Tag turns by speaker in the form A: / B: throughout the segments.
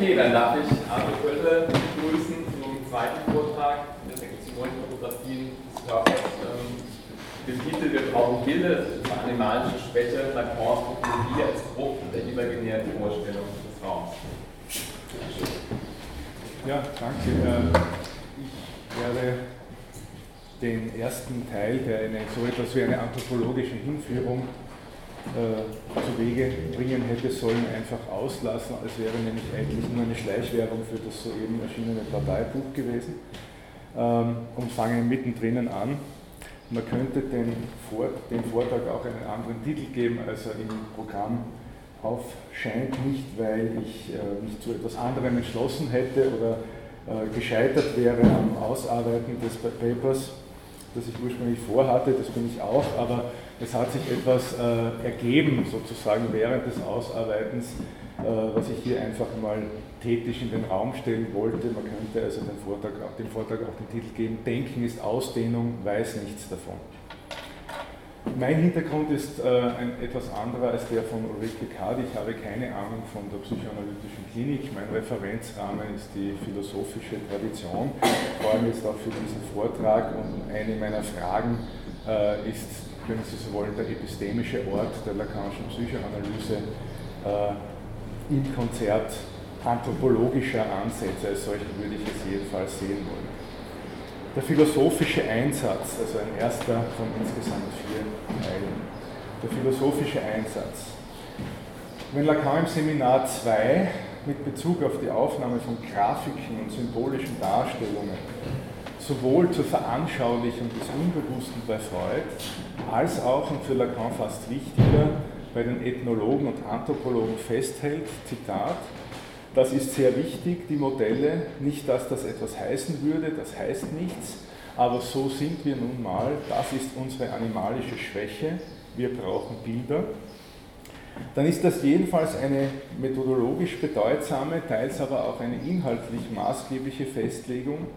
A: Okay, dann darf ich Arno Kölle begrüßen zum zweiten Vortrag in der Sektion Fotografien des Körpers. Ähm, der Titel Wir brauchen Bilder, das ist eine animalische Schwäche, Lacans Topologie als Frucht der imaginären Vorstellung des Raums.
B: Ja, danke. Äh, ich werde den ersten Teil, der eine, so etwas wie eine anthropologische Hinführung zu Wege bringen hätte sollen, einfach auslassen. Es wäre nämlich eigentlich nur eine Schleichwerbung für das soeben erschienene Parteibuch gewesen ähm, und fange mittendrin an. Man könnte den, Vor den Vortrag auch einen anderen Titel geben, als er im Programm aufscheint, nicht weil ich äh, mich zu etwas anderem entschlossen hätte oder äh, gescheitert wäre am Ausarbeiten des Papers, das ich ursprünglich vorhatte, das bin ich auch, aber es hat sich etwas äh, ergeben sozusagen während des Ausarbeitens, äh, was ich hier einfach mal tätig in den Raum stellen wollte. Man könnte also den Vortrag, dem Vortrag auch den Titel geben, Denken ist Ausdehnung, weiß nichts davon. Mein Hintergrund ist äh, ein etwas anderer als der von Ulrike Kadi. Ich habe keine Ahnung von der psychoanalytischen Klinik. Mein Referenzrahmen ist die philosophische Tradition, vor allem jetzt auch für diesen Vortrag. Und eine meiner Fragen äh, ist, wenn Sie so wollen, der epistemische Ort der Lacanischen Psychoanalyse äh, im Konzert anthropologischer Ansätze. Als solchen würde ich es jedenfalls sehen wollen. Der philosophische Einsatz, also ein erster von insgesamt vier Teilen. Der philosophische Einsatz. Wenn Lacan im Seminar 2 mit Bezug auf die Aufnahme von Grafiken und symbolischen Darstellungen sowohl zur Veranschaulichung des Unbewussten bei Freud als auch und für Lacan fast wichtiger bei den Ethnologen und Anthropologen festhält, Zitat, das ist sehr wichtig, die Modelle. Nicht, dass das etwas heißen würde, das heißt nichts, aber so sind wir nun mal. Das ist unsere animalische Schwäche. Wir brauchen Bilder. Dann ist das jedenfalls eine methodologisch bedeutsame, teils aber auch eine inhaltlich maßgebliche Festlegung,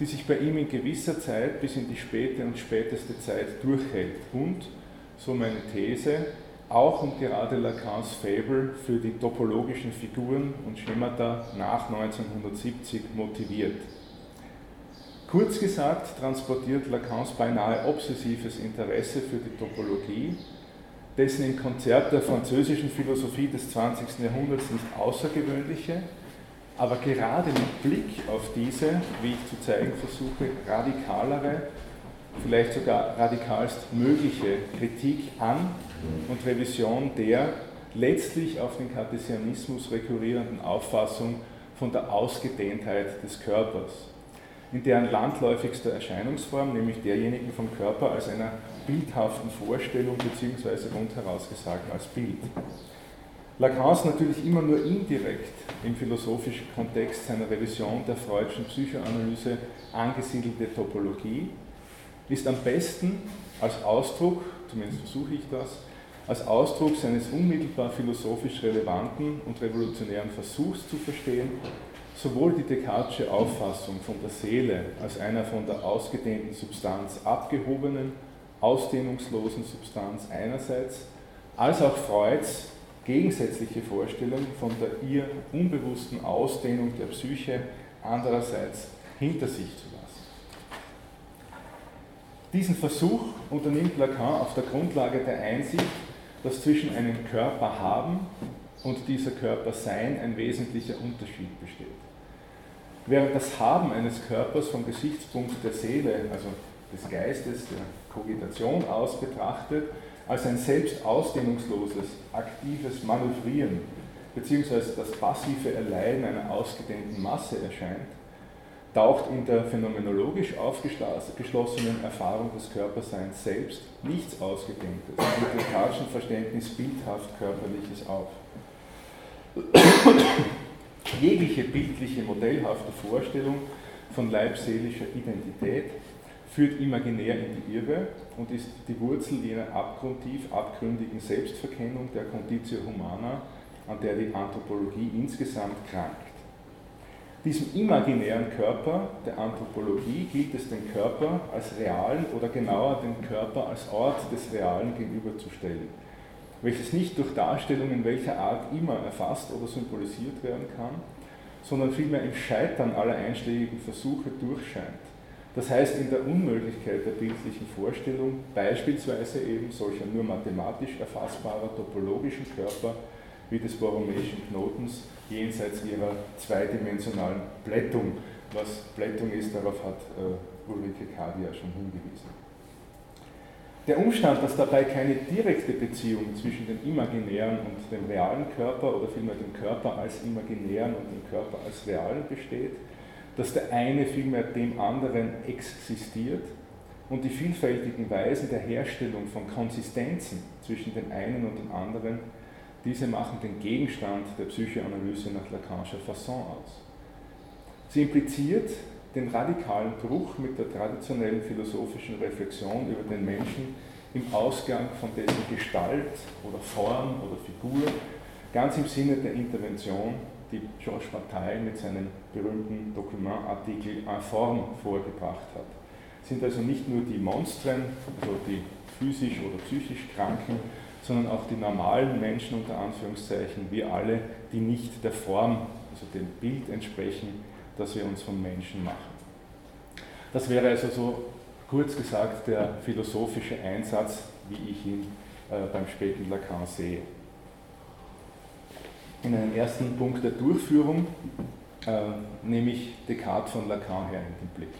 B: die sich bei ihm in gewisser Zeit bis in die späte und späteste Zeit durchhält und, so meine These, auch und gerade Lacans Fable für die topologischen Figuren und Schemata nach 1970 motiviert. Kurz gesagt transportiert Lacans beinahe obsessives Interesse für die Topologie, dessen im Konzert der französischen Philosophie des 20. Jahrhunderts nicht außergewöhnliche, aber gerade mit Blick auf diese, wie ich zu zeigen versuche, radikalere, vielleicht sogar radikalst mögliche Kritik an und Revision der letztlich auf den Kartesianismus rekurrierenden Auffassung von der Ausgedehntheit des Körpers, in deren landläufigster Erscheinungsform, nämlich derjenigen vom Körper als einer bildhaften Vorstellung bzw. rundheraus gesagt als Bild. Lacans natürlich immer nur indirekt im philosophischen Kontext seiner Revision der freudschen Psychoanalyse angesiedelte Topologie ist am besten als Ausdruck, zumindest versuche ich das, als Ausdruck seines unmittelbar philosophisch relevanten und revolutionären Versuchs zu verstehen, sowohl die Descartesche Auffassung von der Seele als einer von der ausgedehnten Substanz abgehobenen, ausdehnungslosen Substanz einerseits, als auch Freuds gegensätzliche Vorstellung von der ihr unbewussten Ausdehnung der Psyche andererseits hinter sich zu diesen Versuch unternimmt Lacan auf der Grundlage der Einsicht, dass zwischen einem Körper haben und dieser Körper sein ein wesentlicher Unterschied besteht. Während das Haben eines Körpers vom Gesichtspunkt der Seele, also des Geistes, der Kogitation aus betrachtet, als ein selbst ausdehnungsloses, aktives Manövrieren bzw. das passive Erleiden einer ausgedehnten Masse erscheint, taucht in der phänomenologisch aufgeschlossenen Erfahrung des Körperseins selbst nichts Ausgedehntes, mit dem Karlschen Verständnis bildhaft Körperliches auf. Jegliche bildliche, modellhafte Vorstellung von leibseelischer Identität führt imaginär in die Irre und ist die Wurzel jener abgrundtief abgründigen Selbstverkennung der Conditio Humana, an der die Anthropologie insgesamt krankt. Diesem imaginären Körper der Anthropologie gilt es, den Körper als realen oder genauer den Körper als Ort des Realen gegenüberzustellen, welches nicht durch Darstellungen welcher Art immer erfasst oder symbolisiert werden kann, sondern vielmehr im Scheitern aller einschlägigen Versuche durchscheint. Das heißt in der Unmöglichkeit der bildlichen Vorstellung, beispielsweise eben solcher nur mathematisch erfassbarer topologischen Körper wie des Borromeischen Knotens jenseits ihrer zweidimensionalen Blättung. Was Blättung ist, darauf hat äh, Ulrike Kadia schon hingewiesen. Der Umstand, dass dabei keine direkte Beziehung zwischen dem imaginären und dem realen Körper oder vielmehr dem Körper als imaginären und dem Körper als realen besteht, dass der eine vielmehr dem anderen existiert und die vielfältigen Weisen der Herstellung von Konsistenzen zwischen dem einen und dem anderen, diese machen den Gegenstand der Psychoanalyse nach Lacanischer Fasson aus. Sie impliziert den radikalen Bruch mit der traditionellen philosophischen Reflexion über den Menschen im Ausgang von dessen Gestalt oder Form oder Figur, ganz im Sinne der Intervention, die Georges Bataille mit seinem berühmten Dokumentartikel en Form vorgebracht hat. Es sind also nicht nur die Monstren, also die physisch oder psychisch Kranken, sondern auch die normalen Menschen unter Anführungszeichen, wir alle, die nicht der Form, also dem Bild entsprechen, das wir uns vom Menschen machen. Das wäre also so kurz gesagt der philosophische Einsatz, wie ich ihn äh, beim späten Lacan sehe. In einem ersten Punkt der Durchführung äh, nehme ich Descartes von Lacan her in den Blick.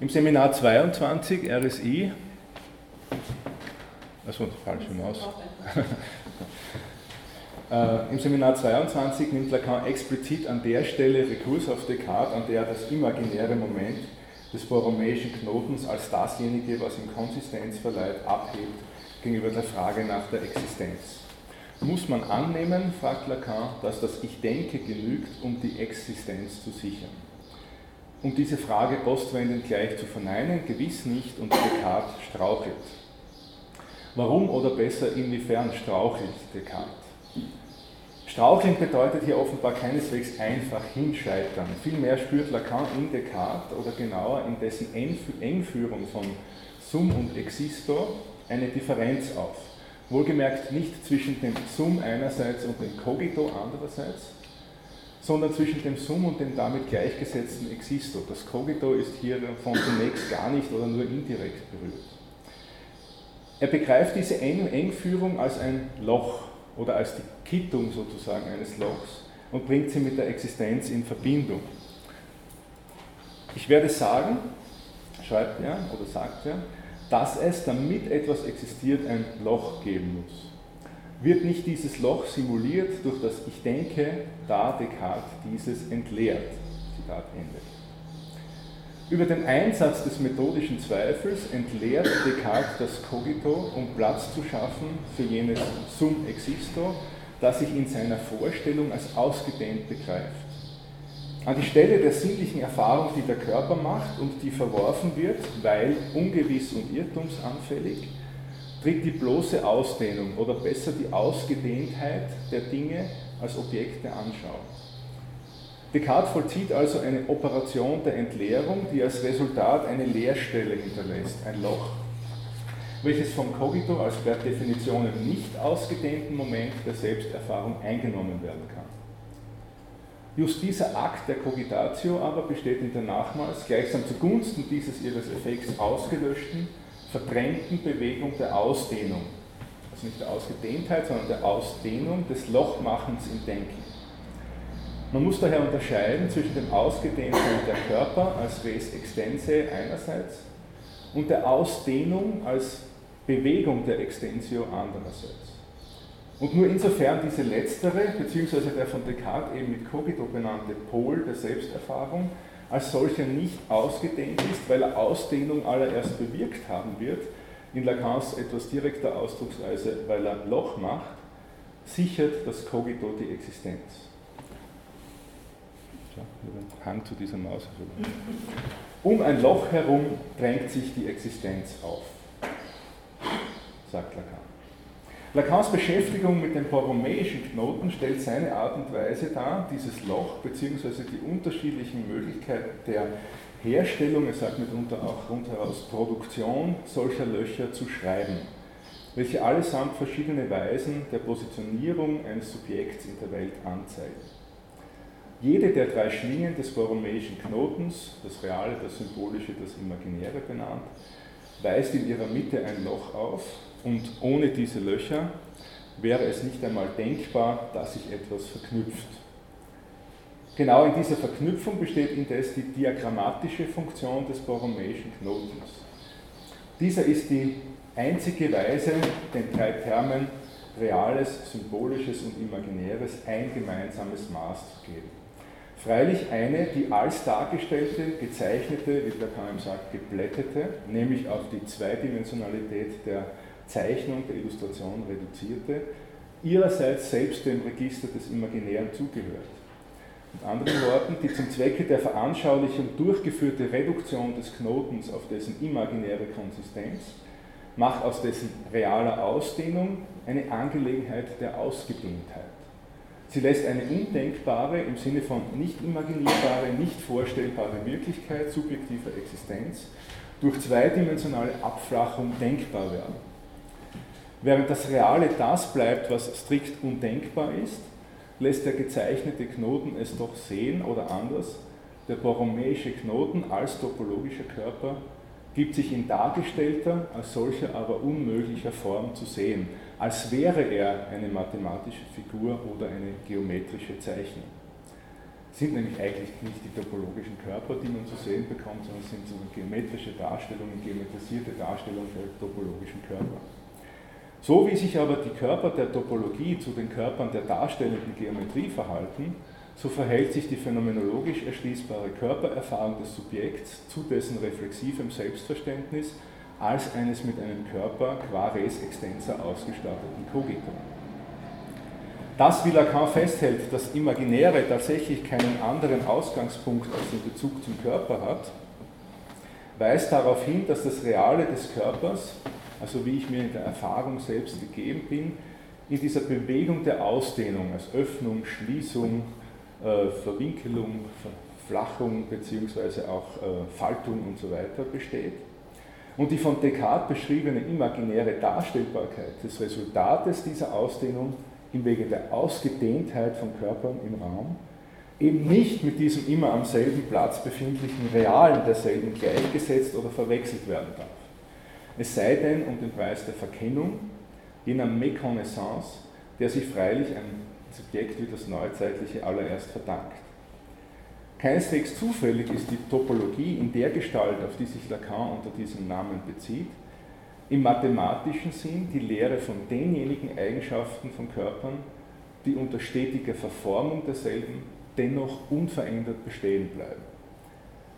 B: Im Seminar 22 RSI, also falsche Maus. Äh, Im Seminar 22 nimmt Lacan explizit an der Stelle Rekurs auf Descartes, an der er das imaginäre Moment des borromäischen Knotens als dasjenige, was ihm Konsistenz verleiht, abhebt gegenüber der Frage nach der Existenz. Muss man annehmen, fragt Lacan, dass das Ich denke genügt, um die Existenz zu sichern? Um diese Frage postwendend gleich zu verneinen, gewiss nicht und Descartes strauchelt. Warum oder besser inwiefern strauchelt Descartes? Straucheln bedeutet hier offenbar keineswegs einfach hinscheitern. Vielmehr spürt Lacan in Descartes oder genauer in dessen Engführung von Sum und Existo eine Differenz auf. Wohlgemerkt nicht zwischen dem Sum einerseits und dem Cogito andererseits, sondern zwischen dem Sum und dem damit gleichgesetzten Existo. Das Cogito ist hier von zunächst gar nicht oder nur indirekt berührt. Er begreift diese Engführung als ein Loch, oder als die Kittung sozusagen eines Lochs und bringt sie mit der Existenz in Verbindung. Ich werde sagen, schreibt er oder sagt er, dass es, damit etwas existiert, ein Loch geben muss. Wird nicht dieses Loch simuliert durch das Ich denke, da Descartes dieses entleert. Zitat Ende. Über den Einsatz des methodischen Zweifels entleert Descartes das Cogito, um Platz zu schaffen für jenes Sum existo, das sich in seiner Vorstellung als ausgedehnt begreift. An die Stelle der sinnlichen Erfahrung, die der Körper macht und die verworfen wird, weil ungewiss und irrtumsanfällig, tritt die bloße Ausdehnung oder besser die Ausgedehntheit der Dinge als Objekte Anschauung. Descartes vollzieht also eine Operation der Entleerung, die als Resultat eine Leerstelle hinterlässt, ein Loch, welches vom Cogito als per Definition nicht ausgedehnten Moment der Selbsterfahrung eingenommen werden kann. Just dieser Akt der Cogitatio aber besteht in der nachmals gleichsam zugunsten dieses ihres Effekts ausgelöschten, verdrängten Bewegung der Ausdehnung. Also nicht der Ausgedehntheit, sondern der Ausdehnung des Lochmachens im Denken. Man muss daher unterscheiden zwischen dem Ausgedehnten der Körper als Res extense einerseits und der Ausdehnung als Bewegung der Extensio andererseits. Und nur insofern diese letztere, beziehungsweise der von Descartes eben mit Cogito benannte Pol der Selbsterfahrung, als solcher nicht ausgedehnt ist, weil er Ausdehnung allererst bewirkt haben wird, in Lacans etwas direkter Ausdrucksweise, weil er Loch macht, sichert das Cogito die Existenz. Ja, Hang zu dieser Maus. Um ein Loch herum drängt sich die Existenz auf, sagt Lacan. Lacans Beschäftigung mit dem borromäischen Knoten stellt seine Art und Weise dar, dieses Loch bzw. die unterschiedlichen Möglichkeiten der Herstellung, er sagt mitunter auch rundheraus Produktion solcher Löcher zu schreiben, welche allesamt verschiedene Weisen der Positionierung eines Subjekts in der Welt anzeigen. Jede der drei Schlingen des borromäischen Knotens, das Reale, das Symbolische, das Imaginäre benannt, weist in ihrer Mitte ein Loch auf und ohne diese Löcher wäre es nicht einmal denkbar, dass sich etwas verknüpft. Genau in dieser Verknüpfung besteht indes die diagrammatische Funktion des borromäischen Knotens. Dieser ist die einzige Weise, den drei Termen Reales, Symbolisches und Imaginäres ein gemeinsames Maß zu geben. Freilich eine, die als dargestellte, gezeichnete, wie Lacan sagt, geblättete, nämlich auf die Zweidimensionalität der Zeichnung, der Illustration reduzierte, ihrerseits selbst dem Register des Imaginären zugehört. Mit anderen Worten, die zum Zwecke der Veranschaulichung durchgeführte Reduktion des Knotens auf dessen imaginäre Konsistenz macht aus dessen realer Ausdehnung eine Angelegenheit der Ausgedehntheit. Sie lässt eine undenkbare, im Sinne von nicht imaginierbare, nicht vorstellbare Wirklichkeit subjektiver Existenz durch zweidimensionale Abflachung denkbar werden. Während das Reale das bleibt, was strikt undenkbar ist, lässt der gezeichnete Knoten es doch sehen oder anders, der borromäische Knoten als topologischer Körper gibt sich in dargestellter, als solcher aber unmöglicher Form zu sehen, als wäre er eine mathematische Figur oder eine geometrische Zeichnung. Es sind nämlich eigentlich nicht die topologischen Körper, die man zu sehen bekommt, sondern es sind so geometrische Darstellungen, geometrisierte Darstellungen der topologischen Körper. So wie sich aber die Körper der Topologie zu den Körpern der darstellenden Geometrie verhalten, so verhält sich die phänomenologisch erschließbare Körpererfahrung des Subjekts zu dessen reflexivem Selbstverständnis als eines mit einem Körper qua res extensa ausgestatteten Cogitum. Dass, wie Lacan festhält, das Imaginäre tatsächlich keinen anderen Ausgangspunkt als den Bezug zum Körper hat, weist darauf hin, dass das Reale des Körpers also wie ich mir in der Erfahrung selbst gegeben bin, in dieser Bewegung der Ausdehnung, als Öffnung, Schließung, Verwinkelung, Verflachung bzw. auch äh, Faltung und so weiter besteht. Und die von Descartes beschriebene imaginäre Darstellbarkeit des Resultates dieser Ausdehnung im Wege der Ausgedehntheit von Körpern im Raum eben nicht mit diesem immer am selben Platz befindlichen Realen derselben gleichgesetzt oder verwechselt werden darf. Es sei denn um den Preis der Verkennung, jener Meconnaissance, der sich freilich ein Subjekt wie das Neuzeitliche allererst verdankt. Keineswegs zufällig ist die Topologie in der Gestalt, auf die sich Lacan unter diesem Namen bezieht, im mathematischen Sinn die Lehre von denjenigen Eigenschaften von Körpern, die unter stetiger Verformung derselben dennoch unverändert bestehen bleiben.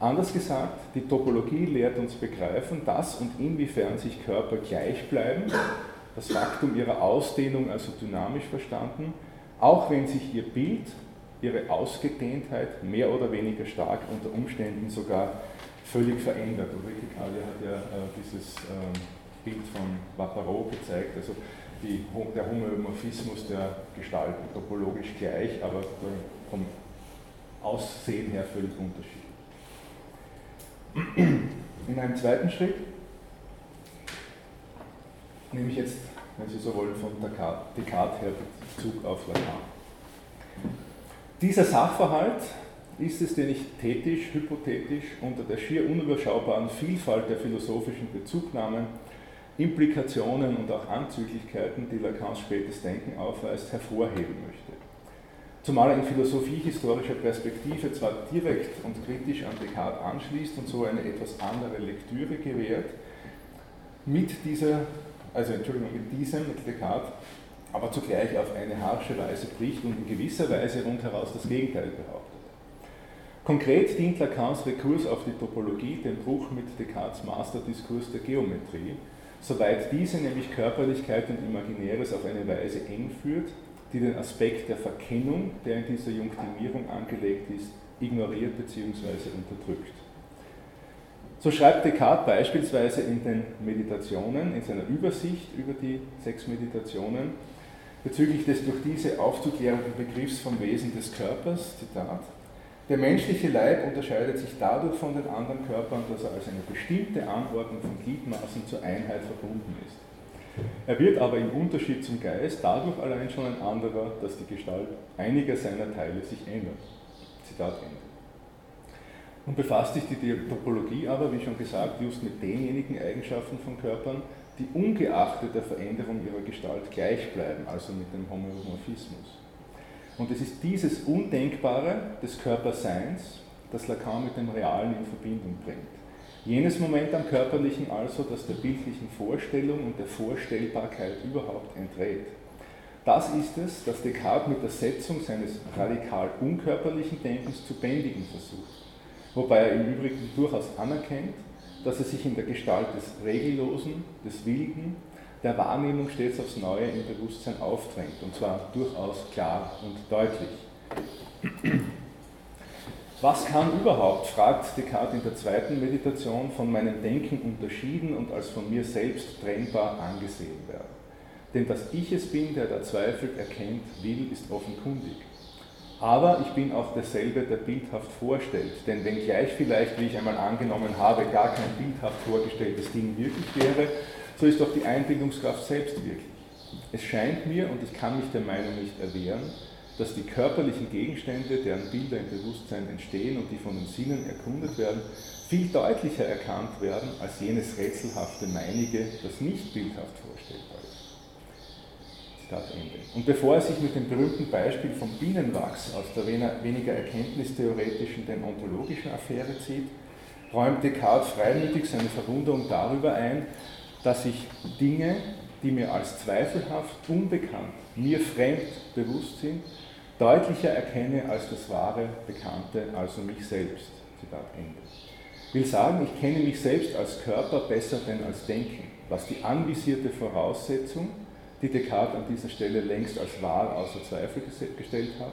B: Anders gesagt, die Topologie lehrt uns begreifen, dass und inwiefern sich Körper gleich bleiben, das Faktum ihrer Ausdehnung also dynamisch verstanden, auch wenn sich ihr Bild, ihre Ausgedehntheit mehr oder weniger stark unter Umständen sogar völlig verändert. Ulrike Kalle hat ja äh, dieses äh, Bild von Vaparot gezeigt, also die, der Homöomorphismus der Gestalten topologisch gleich, aber vom Aussehen her völlig unterschiedlich. In einem zweiten Schritt nehme ich jetzt, wenn Sie so wollen, von Descartes her Bezug auf Lacan. Dieser Sachverhalt ist es, den ich thetisch, hypothetisch unter der schier unüberschaubaren Vielfalt der philosophischen Bezugnahmen, Implikationen und auch Anzüglichkeiten, die Lacans spätes Denken aufweist, hervorheben möchte zumal er in philosophiehistorischer Perspektive zwar direkt und kritisch an Descartes anschließt und so eine etwas andere Lektüre gewährt, mit dieser, also Entschuldigung, mit diesem, mit Descartes, aber zugleich auf eine harsche Weise bricht und in gewisser Weise rundheraus das Gegenteil behauptet. Konkret dient Lacans Rekurs auf die Topologie dem Bruch mit Descartes Masterdiskurs der Geometrie, soweit diese nämlich Körperlichkeit und Imaginäres auf eine Weise eng führt, die den Aspekt der Verkennung, der in dieser Junktimierung angelegt ist, ignoriert bzw. unterdrückt. So schreibt Descartes beispielsweise in den Meditationen, in seiner Übersicht über die sechs Meditationen, bezüglich des durch diese aufzuklärenden Begriffs vom Wesen des Körpers, Zitat, der menschliche Leib unterscheidet sich dadurch von den anderen Körpern, dass er als eine bestimmte Anordnung von Gliedmaßen zur Einheit verbunden ist. Er wird aber im Unterschied zum Geist dadurch allein schon ein anderer, dass die Gestalt einiger seiner Teile sich ändert. Zitat Ende. Nun befasst sich die Topologie aber, wie schon gesagt, just mit denjenigen Eigenschaften von Körpern, die ungeachtet der Veränderung ihrer Gestalt gleich bleiben, also mit dem Homomorphismus. Und es ist dieses Undenkbare des Körperseins, das Lacan mit dem Realen in Verbindung bringt. Jenes Moment am Körperlichen also, das der bildlichen Vorstellung und der Vorstellbarkeit überhaupt entreht. Das ist es, das Descartes mit der Setzung seines radikal unkörperlichen Denkens zu bändigen versucht wobei er im Übrigen durchaus anerkennt, dass er sich in der Gestalt des Regellosen, des Wilden, der Wahrnehmung stets aufs Neue im Bewusstsein aufdrängt, und zwar durchaus klar und deutlich. Was kann überhaupt, fragt Descartes in der zweiten Meditation, von meinem Denken unterschieden und als von mir selbst trennbar angesehen werden? Denn dass ich es bin, der da zweifelt, erkennt, will, ist offenkundig. Aber ich bin auch derselbe, der bildhaft vorstellt. Denn wenngleich vielleicht, wie ich einmal angenommen habe, gar kein bildhaft vorgestelltes Ding wirklich wäre, so ist doch die Einbildungskraft selbst wirklich. Es scheint mir, und ich kann mich der Meinung nicht erwehren, dass die körperlichen Gegenstände, deren Bilder im Bewusstsein entstehen und die von den Sinnen erkundet werden, viel deutlicher erkannt werden als jenes rätselhafte Meinige, das nicht bildhaft vorstellbar. Zitat Ende. Und bevor er sich mit dem berühmten Beispiel vom Bienenwachs aus der weniger erkenntnistheoretischen denn ontologischen Affäre zieht, räumt Descartes freimütig seine Verwunderung darüber ein, dass ich Dinge, die mir als zweifelhaft, unbekannt, mir fremd bewusst sind, deutlicher erkenne als das wahre, bekannte, also mich selbst. Zitat Ende. Will sagen, ich kenne mich selbst als Körper besser denn als Denken, was die anvisierte Voraussetzung die Descartes an dieser Stelle längst als wahr außer Zweifel gestellt hat,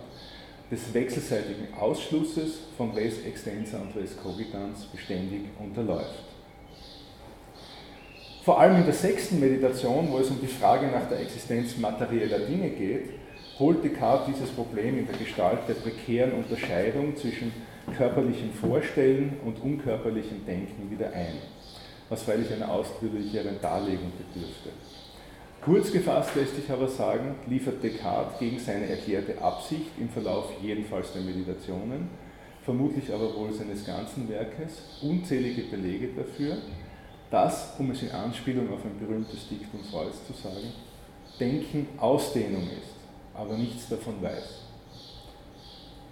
B: des wechselseitigen Ausschlusses von Res Extensa und Res Cogitans beständig unterläuft. Vor allem in der sechsten Meditation, wo es um die Frage nach der Existenz materieller Dinge geht, holt Descartes dieses Problem in der Gestalt der prekären Unterscheidung zwischen körperlichem Vorstellen und unkörperlichem Denken wieder ein, was freilich einer ausführlicheren Darlegung bedürfte. Kurz gefasst lässt sich aber sagen, liefert Descartes gegen seine erklärte Absicht im Verlauf jedenfalls der Meditationen, vermutlich aber wohl seines ganzen Werkes, unzählige Belege dafür, dass, um es in Anspielung auf ein berühmtes Diktum Freuds zu sagen, Denken Ausdehnung ist, aber nichts davon weiß.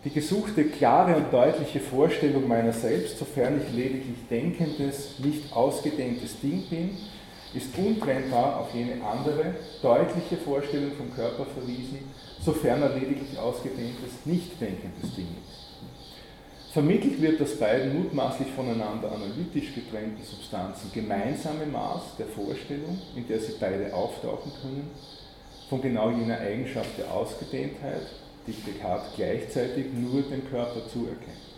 B: Die gesuchte klare und deutliche Vorstellung meiner selbst, sofern ich lediglich denkendes, nicht ausgedehntes Ding bin, ist untrennbar auf jene andere, deutliche Vorstellung vom Körper verwiesen, sofern er lediglich ausgedehntes, nicht denkendes Ding ist. Vermittelt wird das beiden mutmaßlich voneinander analytisch getrennten Substanzen gemeinsame Maß der Vorstellung, in der sie beide auftauchen können, von genau jener Eigenschaft der Ausgedehntheit, die Descartes gleichzeitig nur dem Körper zuerkennt.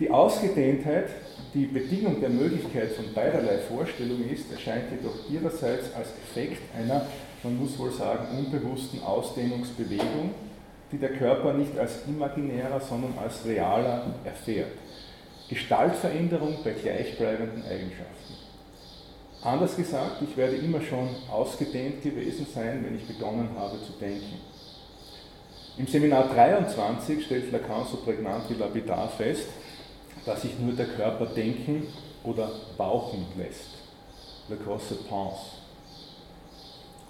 B: Die Ausgedehntheit, die Bedingung der Möglichkeit von beiderlei Vorstellung ist, erscheint jedoch ihrerseits als Effekt einer, man muss wohl sagen, unbewussten Ausdehnungsbewegung, die der Körper nicht als imaginärer, sondern als realer erfährt. Gestaltveränderung bei gleichbleibenden Eigenschaften. Anders gesagt, ich werde immer schon ausgedehnt gewesen sein, wenn ich begonnen habe zu denken. Im Seminar 23 stellt Lacan so prägnant wie lapidar fest, dass sich nur der Körper denken oder bauchen lässt. Le corps se pense.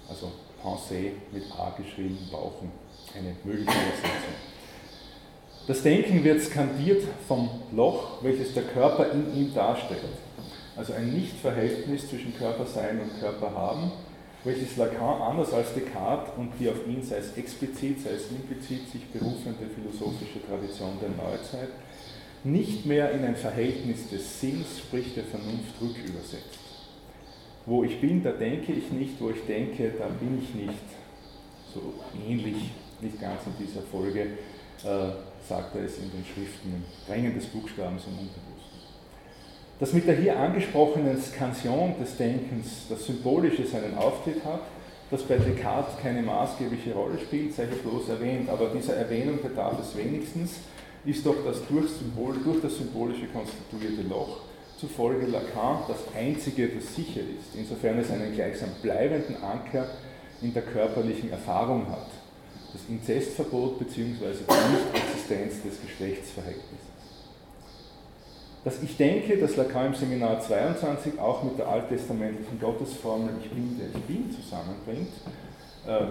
B: Also Pensée mit A geschrieben, bauchen. Eine mögliche Übersetzung. Das Denken wird skandiert vom Loch, welches der Körper in ihm darstellt. Also ein Nichtverhältnis zwischen Körpersein und Körperhaben, welches Lacan anders als Descartes und die auf ihn sei es explizit, sei es implizit sich berufende philosophische Tradition der Neuzeit nicht mehr in ein Verhältnis des Sinns, sprich der Vernunft, rückübersetzt. Wo ich bin, da denke ich nicht, wo ich denke, da bin ich nicht. So ähnlich, nicht ganz in dieser Folge, äh, sagt er es in den Schriften, im Drängen des Buchstabens im Unterbewussten. Das mit der hier angesprochenen Skansion des Denkens, das Symbolische seinen Auftritt hat, das bei Descartes keine maßgebliche Rolle spielt, sei hier bloß erwähnt, aber dieser Erwähnung bedarf es wenigstens, ist doch das durch, Symbol, durch das symbolische konstituierte Loch zufolge Lacan das einzige, das sicher ist, insofern es einen gleichsam bleibenden Anker in der körperlichen Erfahrung hat das Inzestverbot bzw. die Nichtexistenz des Geschlechtsverhältnisses. Dass ich denke, dass Lacan im Seminar 22 auch mit der alttestamentlichen Gottesformel Ich bin, der ich bin zusammenbringt,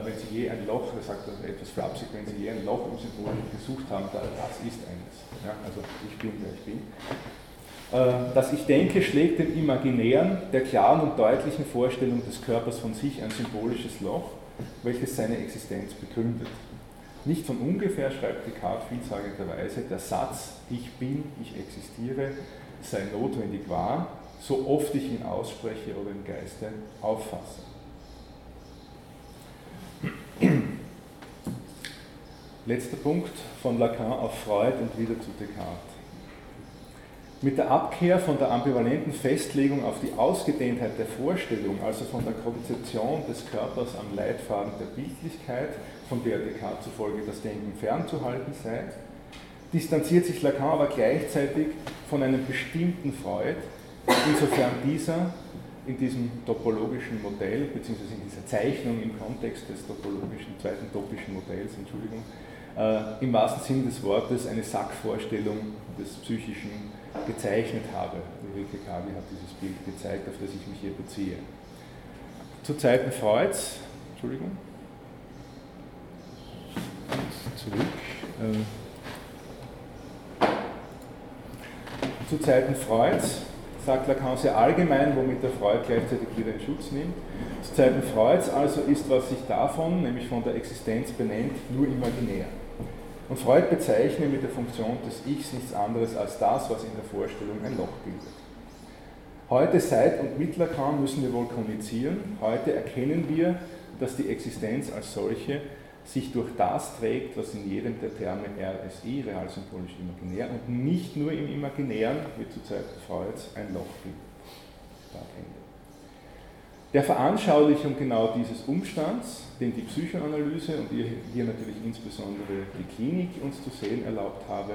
B: wenn Sie je ein Loch, er sagt etwas flapsig, wenn Sie je ein Loch im Symbol gesucht haben, das ist eines. Ja, also ich bin, der ich bin. Äh, dass ich denke, schlägt dem Imaginären, der klaren und deutlichen Vorstellung des Körpers von sich ein symbolisches Loch, welches seine Existenz begründet. Nicht von ungefähr schreibt Descartes vielsagenderweise, der Satz Ich bin, ich existiere sei notwendig wahr, so oft ich ihn ausspreche oder im Geiste auffasse. Letzter Punkt von Lacan auf Freud und wieder zu Descartes. Mit der Abkehr von der ambivalenten Festlegung auf die Ausgedehntheit der Vorstellung, also von der Konzeption des Körpers am Leitfaden der Bildlichkeit, von der Descartes zufolge das Denken fernzuhalten sei, distanziert sich Lacan aber gleichzeitig von einem bestimmten Freud, insofern dieser in diesem topologischen Modell, beziehungsweise in dieser Zeichnung im Kontext des topologischen, zweiten topischen Modells, Entschuldigung, äh, im wahrsten Sinn des Wortes eine Sackvorstellung des Psychischen gezeichnet habe. Ulrike Kavi hat dieses Bild gezeigt, auf das ich mich hier beziehe. Zu Zeiten Freuds, Entschuldigung, zurück. Äh, zu Zeiten Freuds sagt Lacan sehr allgemein, womit der Freud gleichzeitig wieder in Schutz nimmt. Zu Zeiten Freuds also ist, was sich davon, nämlich von der Existenz benennt, nur imaginär. Und Freud bezeichnet mit der Funktion des Ichs nichts anderes als das, was in der Vorstellung ein Loch bildet. Heute, seit und mit Lacan müssen wir wohl kommunizieren. Heute erkennen wir, dass die Existenz als solche sich durch das trägt, was in jedem der Terme RSI, realsymbolisch imaginär, und nicht nur im Imaginären, wie zu Zeiten Freuds, ein Loch bildet. Der Veranschaulichung genau dieses Umstands, den die Psychoanalyse und hier natürlich insbesondere die Klinik uns zu sehen erlaubt habe,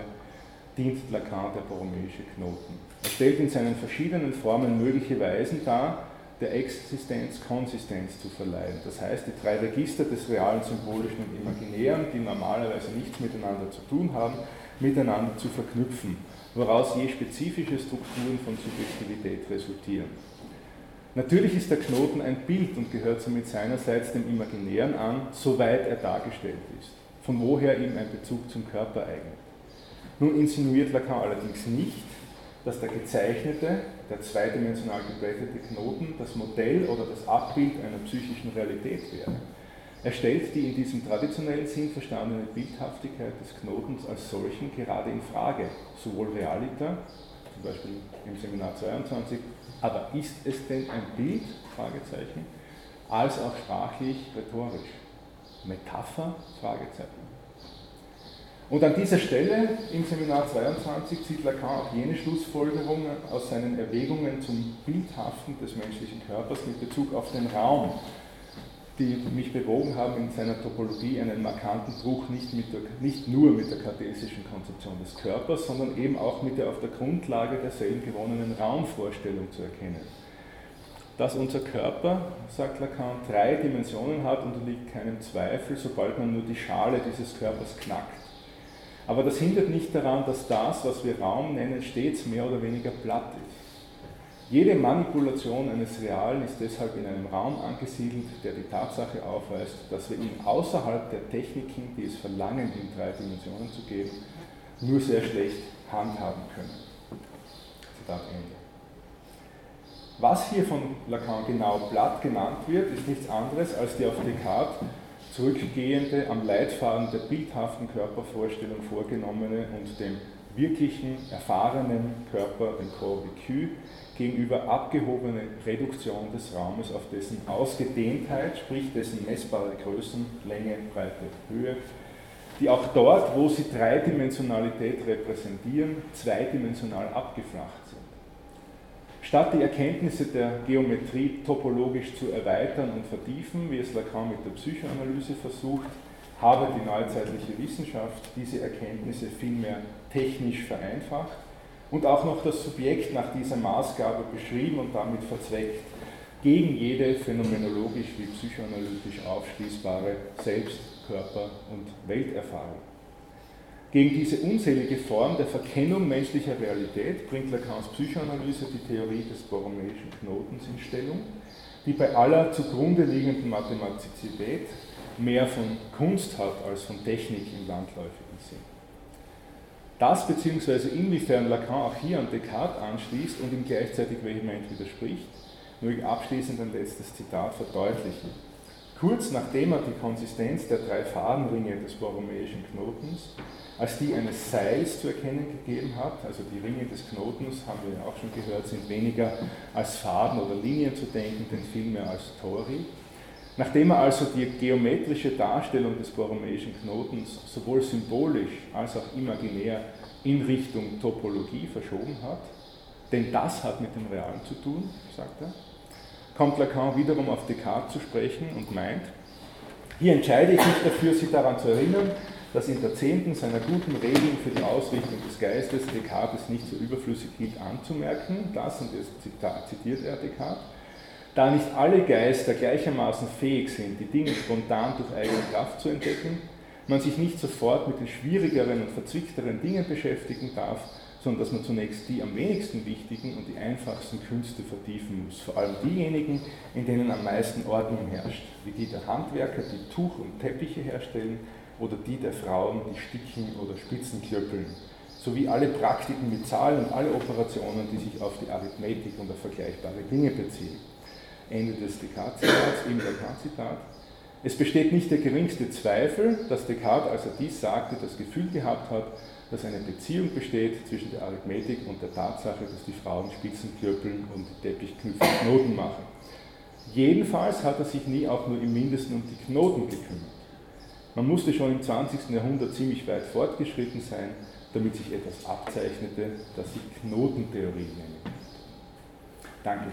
B: dient Lacan der borromäische Knoten. Er stellt in seinen verschiedenen Formen mögliche Weisen dar, der Existenz Konsistenz zu verleihen. Das heißt, die drei Register des realen, symbolischen und imaginären, die normalerweise nichts miteinander zu tun haben, miteinander zu verknüpfen, woraus je spezifische Strukturen von Subjektivität resultieren. Natürlich ist der Knoten ein Bild und gehört somit seinerseits dem Imaginären an, soweit er dargestellt ist, von woher ihm ein Bezug zum Körper eignet. Nun insinuiert Lacan allerdings nicht, dass der gezeichnete, der zweidimensional gebrettete Knoten das Modell oder das Abbild einer psychischen Realität wäre. Er stellt die in diesem traditionellen Sinn verstandene Bildhaftigkeit des Knotens als solchen gerade in Frage, sowohl realiter, zum Beispiel im Seminar 22, aber ist es denn ein Bild? Fragezeichen, als auch sprachlich rhetorisch. Metapher? Fragezeichen. Und an dieser Stelle im Seminar 22 zieht Lacan auch jene Schlussfolgerungen aus seinen Erwägungen zum Bildhaften des menschlichen Körpers mit Bezug auf den Raum, die mich bewogen haben, in seiner Topologie einen markanten Bruch nicht, der, nicht nur mit der kartesischen Konzeption des Körpers, sondern eben auch mit der auf der Grundlage derselben gewonnenen Raumvorstellung zu erkennen. Dass unser Körper, sagt Lacan, drei Dimensionen hat, unterliegt keinem Zweifel, sobald man nur die Schale dieses Körpers knackt. Aber das hindert nicht daran, dass das, was wir Raum nennen, stets mehr oder weniger platt ist. Jede Manipulation eines Realen ist deshalb in einem Raum angesiedelt, der die Tatsache aufweist, dass wir ihn außerhalb der Techniken, die es verlangen, in drei Dimensionen zu geben, nur sehr schlecht handhaben können. Zitat Ende. Was hier von Lacan genau platt genannt wird, ist nichts anderes als die auf Descartes zurückgehende, am Leitfaden der bildhaften Körpervorstellung vorgenommene und dem wirklichen, erfahrenen Körper, dem Corps gegenüber abgehobene Reduktion des Raumes auf dessen Ausgedehntheit, sprich dessen messbare Größen, Länge, Breite, Höhe, die auch dort, wo sie Dreidimensionalität repräsentieren, zweidimensional abgeflacht. Statt die Erkenntnisse der Geometrie topologisch zu erweitern und vertiefen, wie es Lacan mit der Psychoanalyse versucht, habe die neuzeitliche Wissenschaft diese Erkenntnisse vielmehr technisch vereinfacht und auch noch das Subjekt nach dieser Maßgabe beschrieben und damit verzweckt, gegen jede phänomenologisch wie psychoanalytisch aufschließbare Selbst- Körper und Welterfahrung. Gegen diese unselige Form der Verkennung menschlicher Realität bringt Lacans Psychoanalyse die Theorie des borromäischen Knotens in Stellung, die bei aller zugrunde liegenden Mathematizität mehr von Kunst hat als von Technik im landläufigen Sinn. Das bzw. inwiefern Lacan auch hier an Descartes anschließt und ihm gleichzeitig vehement widerspricht, möge abschließend ein letztes Zitat verdeutlichen. Kurz nachdem er die Konsistenz der drei Fadenringe des borromäischen Knotens als die eines Seils zu erkennen gegeben hat, also die Ringe des Knotens, haben wir ja auch schon gehört, sind weniger als Faden oder Linien zu denken, denn vielmehr als Tori. Nachdem er also die geometrische Darstellung des borromäischen Knotens sowohl symbolisch als auch imaginär in Richtung Topologie verschoben hat, denn das hat mit dem Realen zu tun, sagt er, kommt Lacan wiederum auf Descartes zu sprechen und meint, hier entscheide ich mich dafür, Sie daran zu erinnern, dass in der zehnten seiner guten Regeln für die Ausrichtung des Geistes Descartes nicht so überflüssig hielt anzumerken, das, und jetzt zitiert er Descartes, da nicht alle Geister gleichermaßen fähig sind, die Dinge spontan durch eigene Kraft zu entdecken, man sich nicht sofort mit den schwierigeren und verzwickteren Dingen beschäftigen darf, sondern dass man zunächst die am wenigsten wichtigen und die einfachsten Künste vertiefen muss, vor allem diejenigen, in denen am meisten Ordnung herrscht, wie die der Handwerker, die Tuch und Teppiche herstellen, oder die der Frauen, die sticken oder Spitzen klöppeln, sowie alle Praktiken mit Zahlen und alle Operationen, die sich auf die Arithmetik und auf vergleichbare Dinge beziehen. Ende des Descartes-Zitats, im Descartes-Zitat. Es besteht nicht der geringste Zweifel, dass Descartes, als er dies sagte, das Gefühl gehabt hat, dass eine Beziehung besteht zwischen der Arithmetik und der Tatsache, dass die Frauen Spitzen klöppeln und Teppichknüpfe Knoten machen. Jedenfalls hat er sich nie auch nur im Mindesten um die Knoten gekümmert. Man musste schon im 20. Jahrhundert ziemlich weit fortgeschritten sein, damit sich etwas abzeichnete, das sich Knotentheorie nennt. Danke.